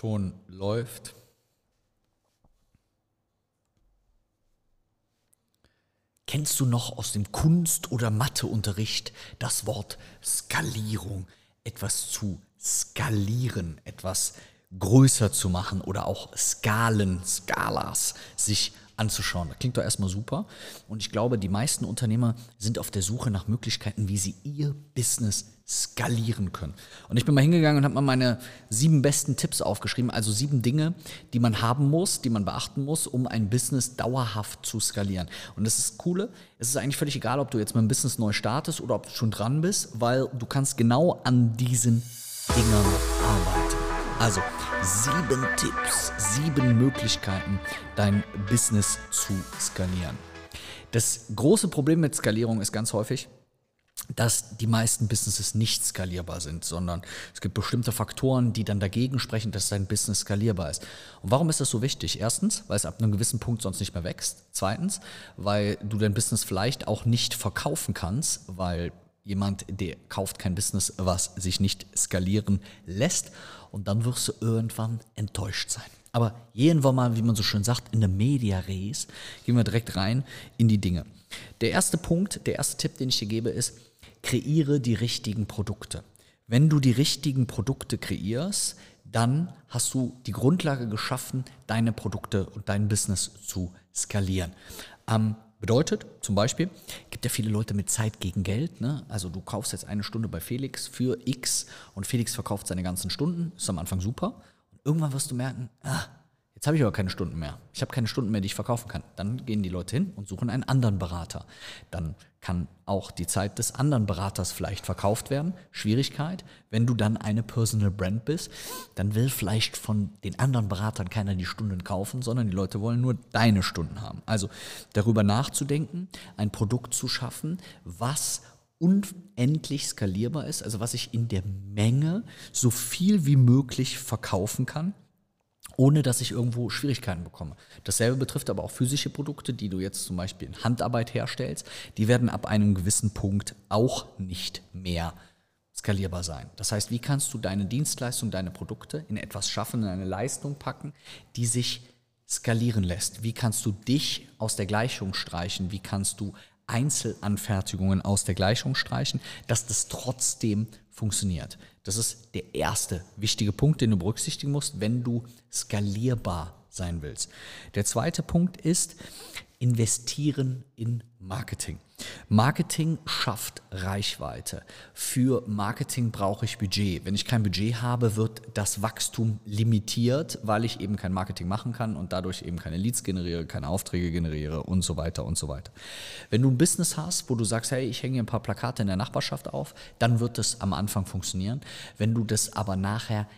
Ton läuft. Kennst du noch aus dem Kunst- oder Matheunterricht das Wort Skalierung? Etwas zu skalieren, etwas größer zu machen oder auch Skalen, Skalas sich anzuschauen. Das klingt doch erstmal super. Und ich glaube, die meisten Unternehmer sind auf der Suche nach Möglichkeiten, wie sie ihr Business skalieren können. Und ich bin mal hingegangen und habe mal meine sieben besten Tipps aufgeschrieben, also sieben Dinge, die man haben muss, die man beachten muss, um ein Business dauerhaft zu skalieren. Und das ist das Coole, es ist eigentlich völlig egal, ob du jetzt mit einem Business neu startest oder ob du schon dran bist, weil du kannst genau an diesen Dingern arbeiten. Also sieben Tipps, sieben Möglichkeiten, dein Business zu skalieren. Das große Problem mit Skalierung ist ganz häufig, dass die meisten Businesses nicht skalierbar sind, sondern es gibt bestimmte Faktoren, die dann dagegen sprechen, dass dein Business skalierbar ist. Und warum ist das so wichtig? Erstens, weil es ab einem gewissen Punkt sonst nicht mehr wächst. Zweitens, weil du dein Business vielleicht auch nicht verkaufen kannst, weil jemand, der kauft kein Business, was sich nicht skalieren lässt. Und dann wirst du irgendwann enttäuscht sein. Aber gehen wir mal, wie man so schön sagt, in der Media Res, gehen wir direkt rein in die Dinge. Der erste Punkt, der erste Tipp, den ich dir gebe, ist, kreiere die richtigen Produkte. Wenn du die richtigen Produkte kreierst, dann hast du die Grundlage geschaffen, deine Produkte und dein Business zu skalieren. Ähm, Bedeutet zum Beispiel, gibt ja viele Leute mit Zeit gegen Geld. Ne? Also du kaufst jetzt eine Stunde bei Felix für X und Felix verkauft seine ganzen Stunden. Ist am Anfang super. Und irgendwann wirst du merken, ah, Jetzt habe ich aber keine Stunden mehr. Ich habe keine Stunden mehr, die ich verkaufen kann. Dann gehen die Leute hin und suchen einen anderen Berater. Dann kann auch die Zeit des anderen Beraters vielleicht verkauft werden. Schwierigkeit, wenn du dann eine Personal Brand bist, dann will vielleicht von den anderen Beratern keiner die Stunden kaufen, sondern die Leute wollen nur deine Stunden haben. Also darüber nachzudenken, ein Produkt zu schaffen, was unendlich skalierbar ist, also was ich in der Menge so viel wie möglich verkaufen kann ohne dass ich irgendwo Schwierigkeiten bekomme. Dasselbe betrifft aber auch physische Produkte, die du jetzt zum Beispiel in Handarbeit herstellst. Die werden ab einem gewissen Punkt auch nicht mehr skalierbar sein. Das heißt, wie kannst du deine Dienstleistung, deine Produkte in etwas schaffen, in eine Leistung packen, die sich skalieren lässt? Wie kannst du dich aus der Gleichung streichen? Wie kannst du Einzelanfertigungen aus der Gleichung streichen, dass das trotzdem funktioniert. Das ist der erste wichtige Punkt, den du berücksichtigen musst, wenn du skalierbar sein willst. Der zweite Punkt ist, investieren in Marketing. Marketing schafft Reichweite. Für Marketing brauche ich Budget. Wenn ich kein Budget habe, wird das Wachstum limitiert, weil ich eben kein Marketing machen kann und dadurch eben keine Leads generiere, keine Aufträge generiere und so weiter und so weiter. Wenn du ein Business hast, wo du sagst, hey, ich hänge ein paar Plakate in der Nachbarschaft auf, dann wird es am Anfang funktionieren. Wenn du das aber nachher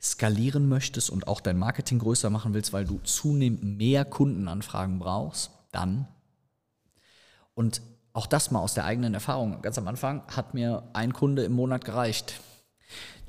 skalieren möchtest und auch dein Marketing größer machen willst, weil du zunehmend mehr Kundenanfragen brauchst, dann. Und auch das mal aus der eigenen Erfahrung. Ganz am Anfang hat mir ein Kunde im Monat gereicht.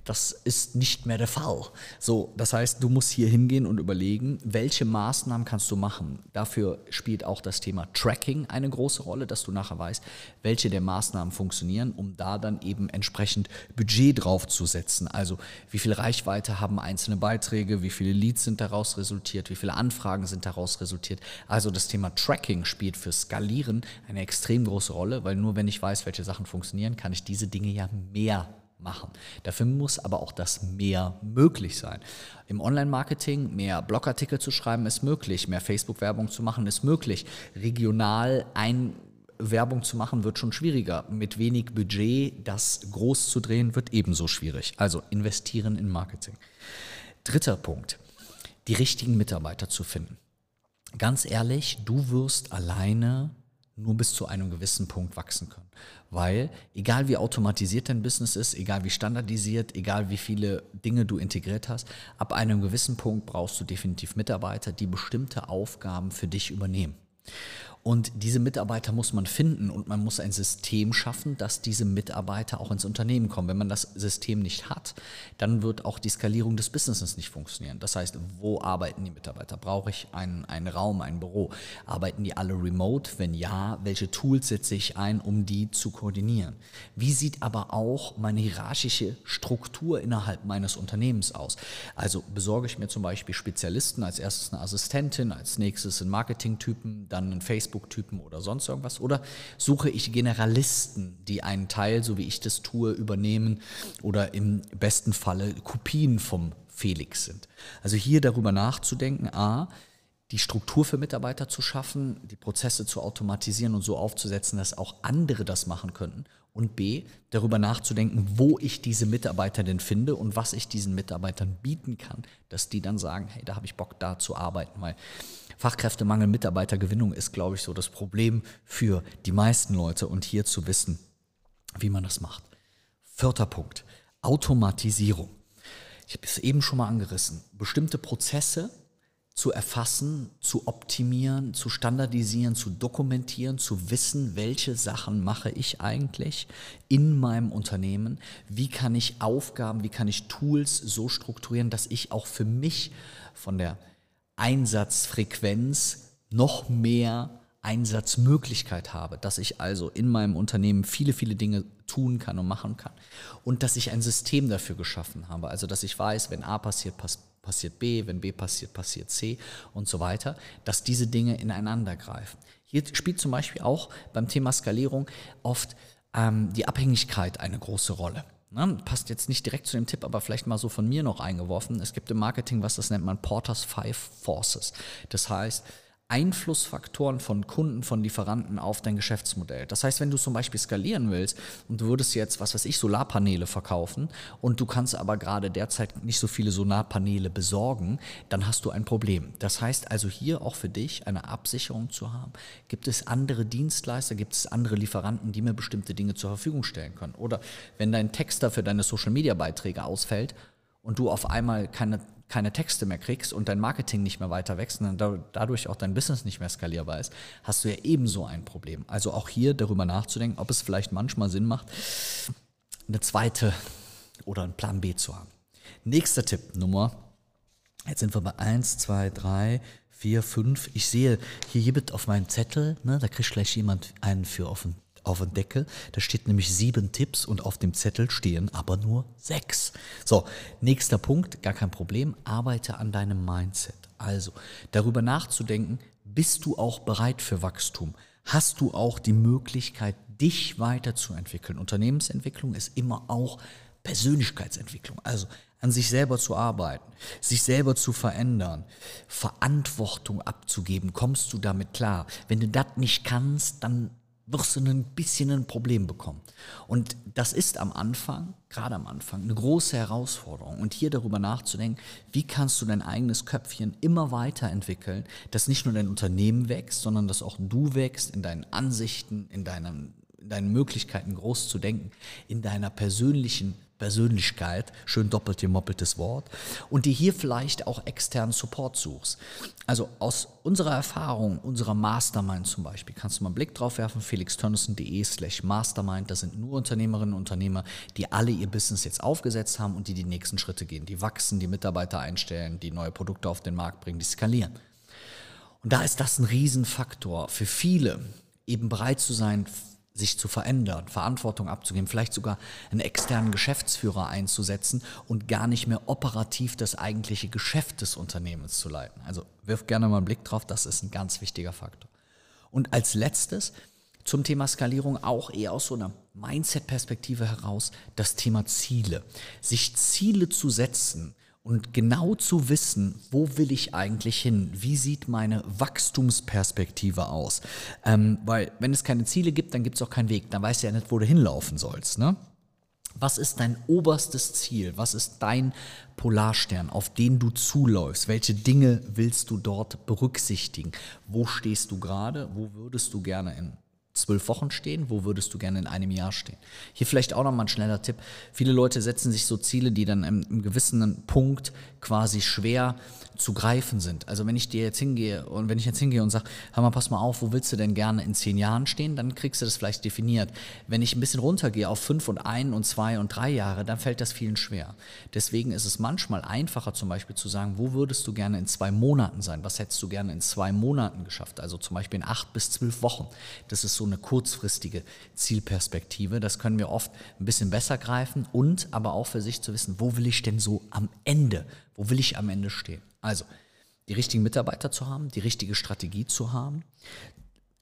Das ist nicht mehr der Fall. So, das heißt, du musst hier hingehen und überlegen, welche Maßnahmen kannst du machen. Dafür spielt auch das Thema Tracking eine große Rolle, dass du nachher weißt, welche der Maßnahmen funktionieren, um da dann eben entsprechend Budget draufzusetzen. Also, wie viel Reichweite haben einzelne Beiträge, wie viele Leads sind daraus resultiert, wie viele Anfragen sind daraus resultiert. Also, das Thema Tracking spielt für Skalieren eine extrem große Rolle, weil nur wenn ich weiß, welche Sachen funktionieren, kann ich diese Dinge ja mehr machen. Dafür muss aber auch das mehr möglich sein. Im Online-Marketing mehr Blogartikel zu schreiben ist möglich, mehr Facebook-Werbung zu machen ist möglich. Regional ein Werbung zu machen wird schon schwieriger. Mit wenig Budget das groß zu drehen wird ebenso schwierig. Also investieren in Marketing. Dritter Punkt, die richtigen Mitarbeiter zu finden. Ganz ehrlich, du wirst alleine nur bis zu einem gewissen Punkt wachsen können. Weil egal wie automatisiert dein Business ist, egal wie standardisiert, egal wie viele Dinge du integriert hast, ab einem gewissen Punkt brauchst du definitiv Mitarbeiter, die bestimmte Aufgaben für dich übernehmen. Und diese Mitarbeiter muss man finden und man muss ein System schaffen, dass diese Mitarbeiter auch ins Unternehmen kommen. Wenn man das System nicht hat, dann wird auch die Skalierung des Businesses nicht funktionieren. Das heißt, wo arbeiten die Mitarbeiter? Brauche ich einen, einen Raum, ein Büro? Arbeiten die alle remote? Wenn ja, welche Tools setze ich ein, um die zu koordinieren? Wie sieht aber auch meine hierarchische Struktur innerhalb meines Unternehmens aus? Also besorge ich mir zum Beispiel Spezialisten, als erstes eine Assistentin, als nächstes einen Marketing-Typen, dann einen Facebook Facebook-Typen oder sonst irgendwas? Oder suche ich Generalisten, die einen Teil, so wie ich das tue, übernehmen oder im besten Falle Kopien vom Felix sind? Also hier darüber nachzudenken, a, die Struktur für Mitarbeiter zu schaffen, die Prozesse zu automatisieren und so aufzusetzen, dass auch andere das machen könnten. Und B, darüber nachzudenken, wo ich diese Mitarbeiter denn finde und was ich diesen Mitarbeitern bieten kann, dass die dann sagen, hey, da habe ich Bock, da zu arbeiten, weil Fachkräftemangel, Mitarbeitergewinnung ist, glaube ich, so das Problem für die meisten Leute und hier zu wissen, wie man das macht. Vierter Punkt, Automatisierung. Ich habe es eben schon mal angerissen. Bestimmte Prozesse zu erfassen, zu optimieren, zu standardisieren, zu dokumentieren, zu wissen, welche Sachen mache ich eigentlich in meinem Unternehmen, wie kann ich Aufgaben, wie kann ich Tools so strukturieren, dass ich auch für mich von der Einsatzfrequenz noch mehr Einsatzmöglichkeit habe, dass ich also in meinem Unternehmen viele, viele Dinge tun kann und machen kann und dass ich ein System dafür geschaffen habe, also dass ich weiß, wenn A passiert, passiert B, wenn B passiert, passiert C und so weiter, dass diese Dinge ineinander greifen. Hier spielt zum Beispiel auch beim Thema Skalierung oft ähm, die Abhängigkeit eine große Rolle. Ne, passt jetzt nicht direkt zu dem Tipp, aber vielleicht mal so von mir noch eingeworfen. Es gibt im Marketing, was das nennt man Porters Five Forces. Das heißt, Einflussfaktoren von Kunden, von Lieferanten auf dein Geschäftsmodell. Das heißt, wenn du zum Beispiel skalieren willst und du würdest jetzt, was weiß ich, Solarpaneele verkaufen und du kannst aber gerade derzeit nicht so viele Solarpaneele besorgen, dann hast du ein Problem. Das heißt also hier auch für dich eine Absicherung zu haben. Gibt es andere Dienstleister, gibt es andere Lieferanten, die mir bestimmte Dinge zur Verfügung stellen können? Oder wenn dein Texter für deine Social-Media-Beiträge ausfällt, und du auf einmal keine keine Texte mehr kriegst und dein Marketing nicht mehr weiter wächst und dadurch auch dein Business nicht mehr skalierbar ist, hast du ja ebenso ein Problem. Also auch hier darüber nachzudenken, ob es vielleicht manchmal Sinn macht, eine zweite oder einen Plan B zu haben. Nächster Tipp, Nummer, jetzt sind wir bei 1, 2, 3, 4, 5. Ich sehe hier, hier bitte auf meinem Zettel, ne, da kriegt gleich jemand einen für auf den Deckel. Da steht nämlich sieben Tipps und auf dem Zettel stehen aber nur sechs. So, nächster Punkt, gar kein Problem. Arbeite an deinem Mindset. Also darüber nachzudenken, bist du auch bereit für Wachstum? Hast du auch die Möglichkeit, dich weiterzuentwickeln? Unternehmensentwicklung ist immer auch Persönlichkeitsentwicklung. Also an sich selber zu arbeiten, sich selber zu verändern, Verantwortung abzugeben, kommst du damit klar? Wenn du das nicht kannst, dann wirst du ein bisschen ein Problem bekommen. Und das ist am Anfang, gerade am Anfang, eine große Herausforderung. Und hier darüber nachzudenken, wie kannst du dein eigenes Köpfchen immer weiterentwickeln, dass nicht nur dein Unternehmen wächst, sondern dass auch du wächst in deinen Ansichten, in deinen, in deinen Möglichkeiten groß zu denken, in deiner persönlichen Persönlichkeit, schön doppelt gemoppeltes Wort, und die hier vielleicht auch externen Support suchst. Also aus unserer Erfahrung, unserer Mastermind zum Beispiel, kannst du mal einen Blick drauf werfen, felixtönnissen.de slash mastermind, das sind nur Unternehmerinnen und Unternehmer, die alle ihr Business jetzt aufgesetzt haben und die die nächsten Schritte gehen, die wachsen, die Mitarbeiter einstellen, die neue Produkte auf den Markt bringen, die skalieren. Und da ist das ein Riesenfaktor für viele, eben bereit zu sein, sich zu verändern, Verantwortung abzugeben, vielleicht sogar einen externen Geschäftsführer einzusetzen und gar nicht mehr operativ das eigentliche Geschäft des Unternehmens zu leiten. Also wirf gerne mal einen Blick drauf, das ist ein ganz wichtiger Faktor. Und als letztes zum Thema Skalierung auch eher aus so einer Mindset-Perspektive heraus das Thema Ziele. Sich Ziele zu setzen, und genau zu wissen, wo will ich eigentlich hin? Wie sieht meine Wachstumsperspektive aus? Ähm, weil wenn es keine Ziele gibt, dann gibt es auch keinen Weg. Dann weißt du ja nicht, wo du hinlaufen sollst. Ne? Was ist dein oberstes Ziel? Was ist dein Polarstern, auf den du zuläufst? Welche Dinge willst du dort berücksichtigen? Wo stehst du gerade? Wo würdest du gerne in zwölf Wochen stehen? Wo würdest du gerne in einem Jahr stehen? Hier vielleicht auch nochmal ein schneller Tipp. Viele Leute setzen sich so Ziele, die dann im, im gewissen Punkt quasi schwer zu greifen sind. Also wenn ich dir jetzt hingehe und wenn ich jetzt hingehe und sage, hör mal, pass mal auf, wo willst du denn gerne in zehn Jahren stehen, dann kriegst du das vielleicht definiert. Wenn ich ein bisschen runtergehe auf fünf und ein und zwei und drei Jahre, dann fällt das vielen schwer. Deswegen ist es manchmal einfacher zum Beispiel zu sagen, wo würdest du gerne in zwei Monaten sein? Was hättest du gerne in zwei Monaten geschafft? Also zum Beispiel in acht bis zwölf Wochen. Das ist so eine kurzfristige Zielperspektive. Das können wir oft ein bisschen besser greifen und aber auch für sich zu wissen, wo will ich denn so am Ende? Wo will ich am Ende stehen? Also, die richtigen Mitarbeiter zu haben, die richtige Strategie zu haben,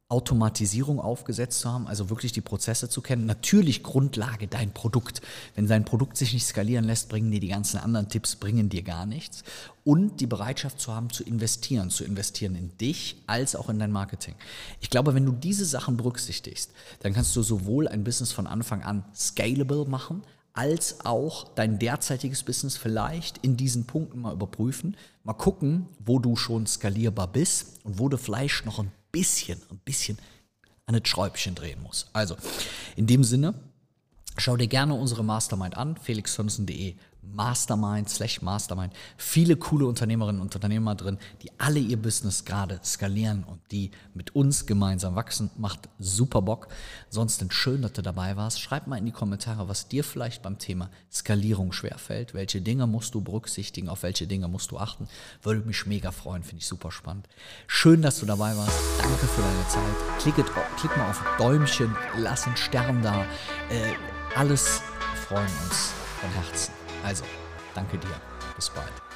Automatisierung aufgesetzt zu haben, also wirklich die Prozesse zu kennen. Natürlich Grundlage dein Produkt. Wenn dein Produkt sich nicht skalieren lässt, bringen dir die ganzen anderen Tipps, bringen dir gar nichts. Und die Bereitschaft zu haben, zu investieren, zu investieren in dich als auch in dein Marketing. Ich glaube, wenn du diese Sachen berücksichtigst, dann kannst du sowohl ein Business von Anfang an scalable machen, als auch dein derzeitiges Business vielleicht in diesen Punkten mal überprüfen, mal gucken, wo du schon skalierbar bist und wo du vielleicht noch ein bisschen, ein bisschen an das Schräubchen drehen musst. Also, in dem Sinne, schau dir gerne unsere Mastermind an, felixthomson.de Mastermind, slash Mastermind. Viele coole Unternehmerinnen und Unternehmer drin, die alle ihr Business gerade skalieren und die mit uns gemeinsam wachsen. Macht super Bock. Ansonsten schön, dass du dabei warst. Schreib mal in die Kommentare, was dir vielleicht beim Thema Skalierung schwerfällt. Welche Dinge musst du berücksichtigen, auf welche Dinge musst du achten. Würde mich mega freuen, finde ich super spannend. Schön, dass du dabei warst. Danke für deine Zeit. Klick, klick mal auf Däumchen, lass einen Stern da. Äh, alles freuen uns von Herzen. Also, danke dir. Bis bald.